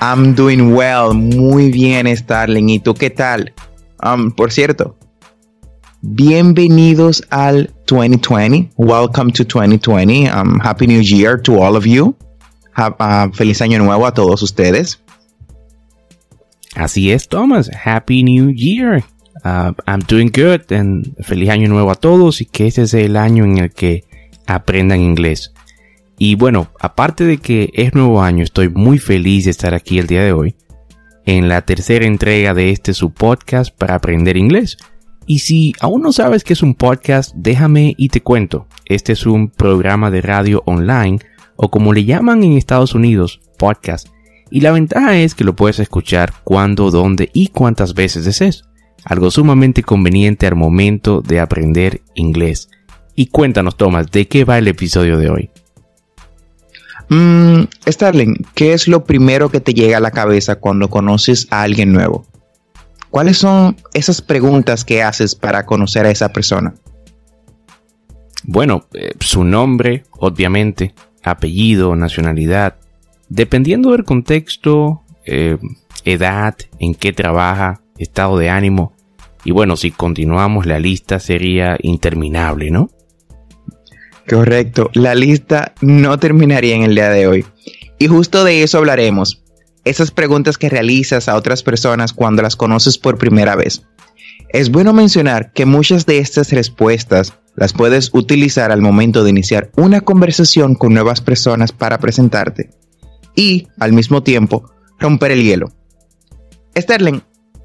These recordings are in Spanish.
I'm doing well, muy bien, Starling. ¿Y tú qué tal? Um, por cierto, bienvenidos al 2020. Welcome to 2020. Um, Happy New Year to all of you. Uh, feliz año nuevo a todos ustedes. Así es, Thomas. Happy New Year. Uh, I'm doing good. And feliz año nuevo a todos y que este sea el año en el que aprendan inglés. Y bueno, aparte de que es nuevo año, estoy muy feliz de estar aquí el día de hoy en la tercera entrega de este su podcast para aprender inglés. Y si aún no sabes qué es un podcast, déjame y te cuento. Este es un programa de radio online o como le llaman en Estados Unidos, podcast. Y la ventaja es que lo puedes escuchar cuando, dónde y cuántas veces desees. Algo sumamente conveniente al momento de aprender inglés. Y cuéntanos, Tomás, ¿de qué va el episodio de hoy? Mm, Starling, ¿qué es lo primero que te llega a la cabeza cuando conoces a alguien nuevo? ¿Cuáles son esas preguntas que haces para conocer a esa persona? Bueno, eh, su nombre, obviamente, apellido, nacionalidad. Dependiendo del contexto, eh, edad, en qué trabaja, estado de ánimo. Y bueno, si continuamos la lista sería interminable, ¿no? Correcto, la lista no terminaría en el día de hoy. Y justo de eso hablaremos. Esas preguntas que realizas a otras personas cuando las conoces por primera vez. Es bueno mencionar que muchas de estas respuestas las puedes utilizar al momento de iniciar una conversación con nuevas personas para presentarte y, al mismo tiempo, romper el hielo. Sterling,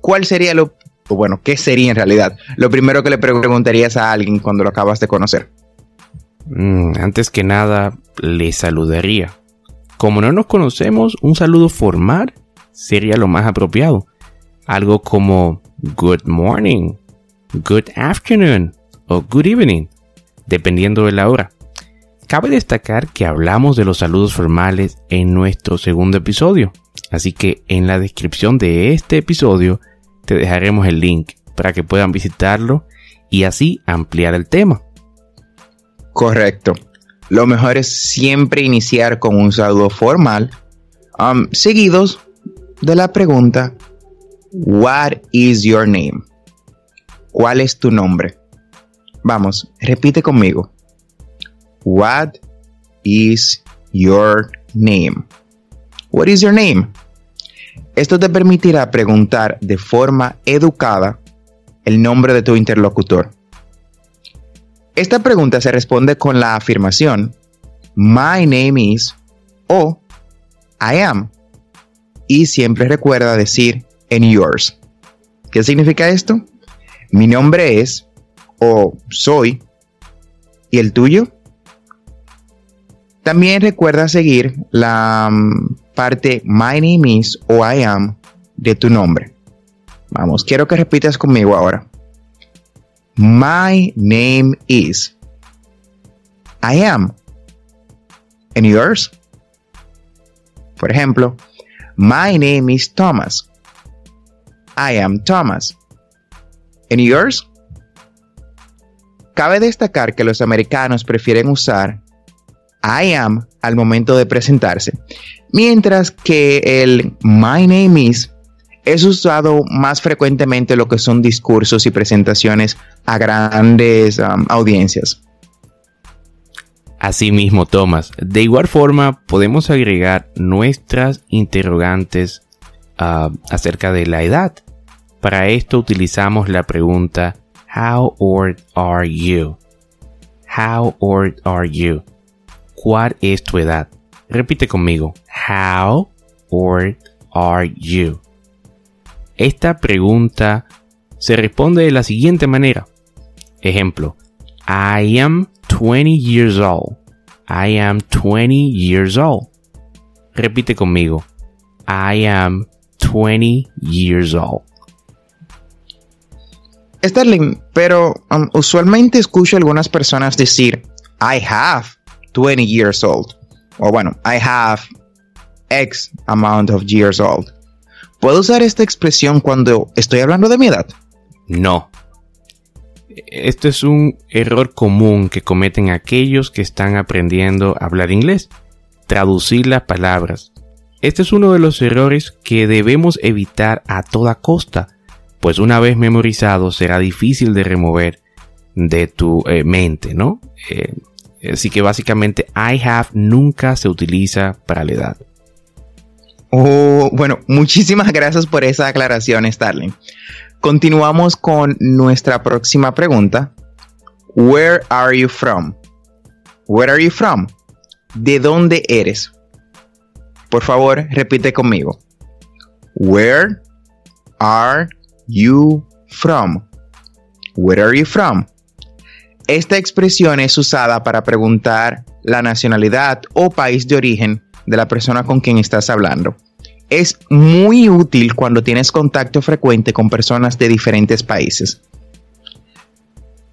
¿cuál sería lo, bueno, qué sería en realidad lo primero que le preguntarías a alguien cuando lo acabas de conocer? Mm, antes que nada, le saludaría. Como no nos conocemos, un saludo formal sería lo más apropiado. Algo como good morning, good afternoon o good evening, dependiendo de la hora. Cabe destacar que hablamos de los saludos formales en nuestro segundo episodio, así que en la descripción de este episodio te dejaremos el link para que puedan visitarlo y así ampliar el tema. Correcto. Lo mejor es siempre iniciar con un saludo formal, um, seguidos de la pregunta, What is your name? ¿Cuál es tu nombre? Vamos, repite conmigo. What is your name? What is your name? Esto te permitirá preguntar de forma educada el nombre de tu interlocutor. Esta pregunta se responde con la afirmación My name is o I am. Y siempre recuerda decir and yours. ¿Qué significa esto? Mi nombre es o soy. ¿Y el tuyo? También recuerda seguir la mm, parte My name is o I am de tu nombre. Vamos, quiero que repitas conmigo ahora. My name is. I am. And yours? Por ejemplo, my name is Thomas. I am Thomas. And yours? cabe destacar que los americanos prefieren usar I am al momento de presentarse, mientras que el my name is es usado más frecuentemente lo que son discursos y presentaciones a grandes um, audiencias. Asimismo, Thomas, de igual forma podemos agregar nuestras interrogantes uh, acerca de la edad. Para esto utilizamos la pregunta How old are you? How old are you? ¿Cuál es tu edad? Repite conmigo. How old are you? Esta pregunta se responde de la siguiente manera. Ejemplo. I am 20 years old. I am 20 years old. Repite conmigo. I am 20 years old. Sterling, pero um, usualmente escucho algunas personas decir I have 20 years old. O bueno, I have X amount of years old. ¿Puedo usar esta expresión cuando estoy hablando de mi edad? No. Este es un error común que cometen aquellos que están aprendiendo a hablar inglés. Traducir las palabras. Este es uno de los errores que debemos evitar a toda costa, pues una vez memorizado será difícil de remover de tu eh, mente, ¿no? Eh, así que básicamente I have nunca se utiliza para la edad. Oh, bueno, muchísimas gracias por esa aclaración, Starling. Continuamos con nuestra próxima pregunta. Where are you from? Where are you from? ¿De dónde eres? Por favor, repite conmigo. Where are you from? Where are you from? Esta expresión es usada para preguntar la nacionalidad o país de origen de la persona con quien estás hablando es muy útil cuando tienes contacto frecuente con personas de diferentes países.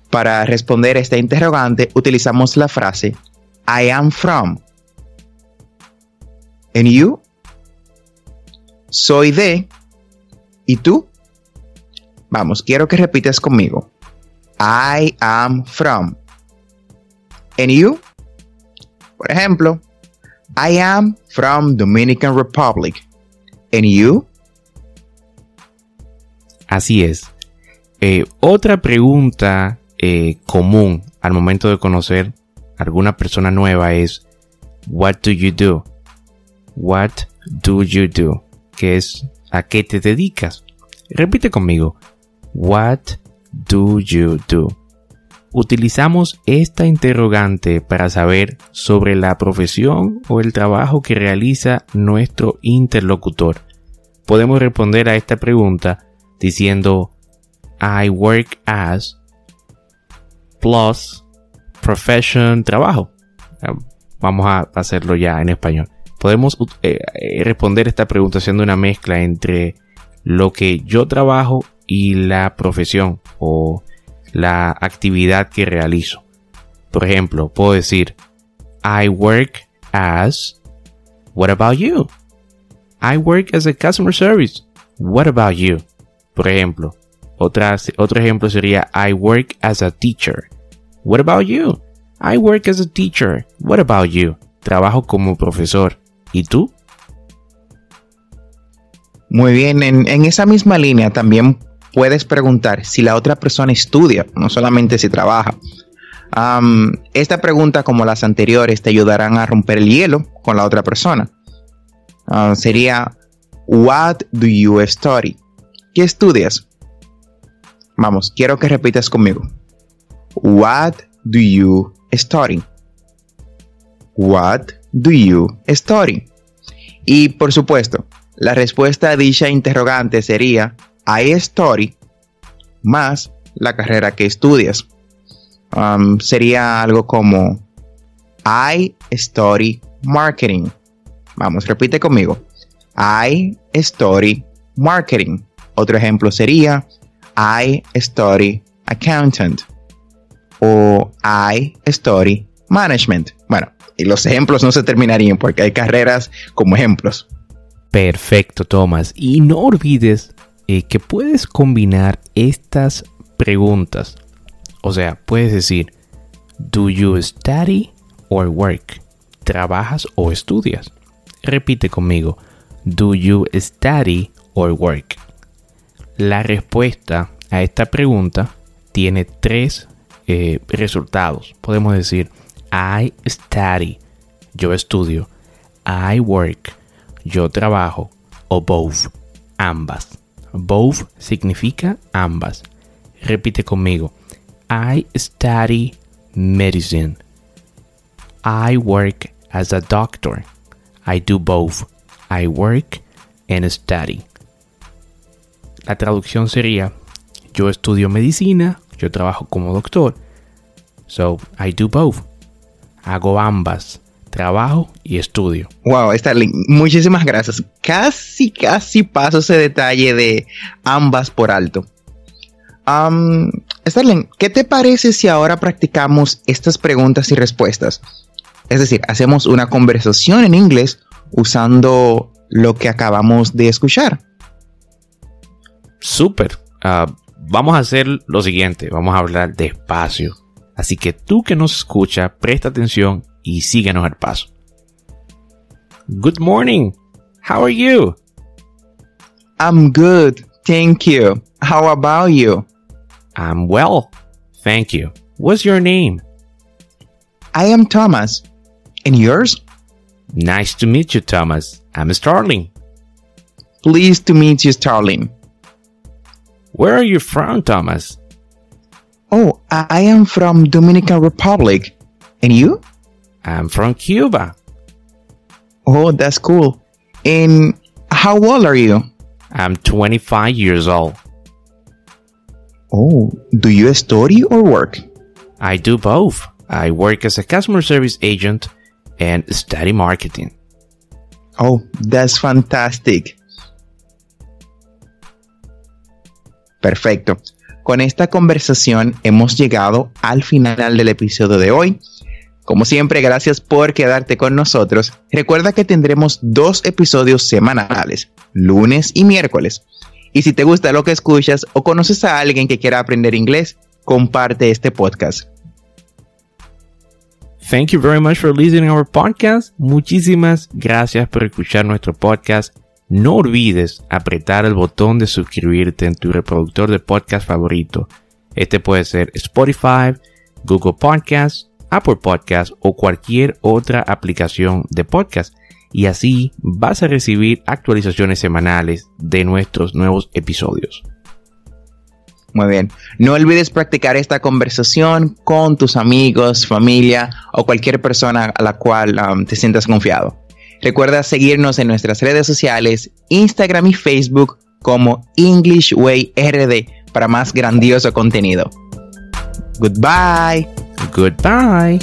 Para responder a esta interrogante utilizamos la frase I am from. And you? Soy de. ¿Y tú? Vamos, quiero que repitas conmigo. I am from. And you? Por ejemplo, I am from Dominican Republic. You? Así es. Eh, otra pregunta eh, común al momento de conocer alguna persona nueva es What do you do? What do you do? Que es ¿a qué te dedicas? Repite conmigo. What do you do? Utilizamos esta interrogante para saber sobre la profesión o el trabajo que realiza nuestro interlocutor. Podemos responder a esta pregunta diciendo I work as plus profession trabajo. Vamos a hacerlo ya en español. Podemos eh, eh, responder esta pregunta haciendo una mezcla entre lo que yo trabajo y la profesión o la actividad que realizo. Por ejemplo, puedo decir, I work as, what about you? I work as a customer service. What about you? Por ejemplo, otra, otro ejemplo sería, I work as a teacher. What about you? I work as a teacher. What about you? Trabajo como profesor. ¿Y tú? Muy bien, en, en esa misma línea también puedes preguntar si la otra persona estudia, no solamente si trabaja. esta pregunta, como las anteriores, te ayudarán a romper el hielo con la otra persona. Ah, sería, What do you study? ¿Qué estudias? Vamos, quiero que repitas conmigo. What do you study? What do you study? Y por supuesto, la respuesta a dicha interrogante sería I study más la carrera que estudias. Um, sería algo como I study marketing. Vamos, repite conmigo. I study marketing. Otro ejemplo sería I study accountant o I study management. Bueno, y los ejemplos no se terminarían porque hay carreras como ejemplos. Perfecto, Thomas. Y no olvides eh, que puedes combinar estas preguntas O sea, puedes decir, do you study or work? ¿Trabajas o estudias? Repite conmigo, do you study or work? La respuesta a esta pregunta tiene tres eh, resultados. Podemos decir, I study, yo estudio, I work, yo trabajo, o both, ambas. Both significa ambas. Repite conmigo. I study medicine. I work as a doctor. I do both. I work and study. La traducción sería, yo estudio medicina, yo trabajo como doctor. So, I do both. Hago ambas. Trabajo y estudio. Wow, Starling, muchísimas gracias. Casi, casi paso ese detalle de ambas por alto. Um, Starling, ¿qué te parece si ahora practicamos estas preguntas y respuestas? Es decir, hacemos una conversación en inglés usando lo que acabamos de escuchar. Súper. Uh, vamos a hacer lo siguiente, vamos a hablar despacio. Así que tú que nos escucha, presta atención y síguenos al paso. Good morning. How are you? I'm good. Thank you. How about you? I'm well. Thank you. What's your name? I am Thomas. And yours? Nice to meet you, Thomas. I'm Starling. Pleased to meet you, Starling. Where are you from, Thomas? Oh, I am from Dominican Republic. And you? I'm from Cuba. Oh, that's cool. And how old are you? I'm 25 years old. Oh, do you study or work? I do both. I work as a customer service agent and study marketing. Oh, that's fantastic. Perfecto. Con esta conversación hemos llegado al final del episodio de hoy. Como siempre, gracias por quedarte con nosotros. Recuerda que tendremos dos episodios semanales, lunes y miércoles. Y si te gusta lo que escuchas o conoces a alguien que quiera aprender inglés, comparte este podcast. Thank you very much for listening to our podcast. Muchísimas gracias por escuchar nuestro podcast. No olvides apretar el botón de suscribirte en tu reproductor de podcast favorito. Este puede ser Spotify, Google Podcasts, Apple Podcasts o cualquier otra aplicación de podcast. Y así vas a recibir actualizaciones semanales de nuestros nuevos episodios. Muy bien. No olvides practicar esta conversación con tus amigos, familia o cualquier persona a la cual um, te sientas confiado. Recuerda seguirnos en nuestras redes sociales, Instagram y Facebook como English Way RD para más grandioso contenido. Goodbye. Goodbye.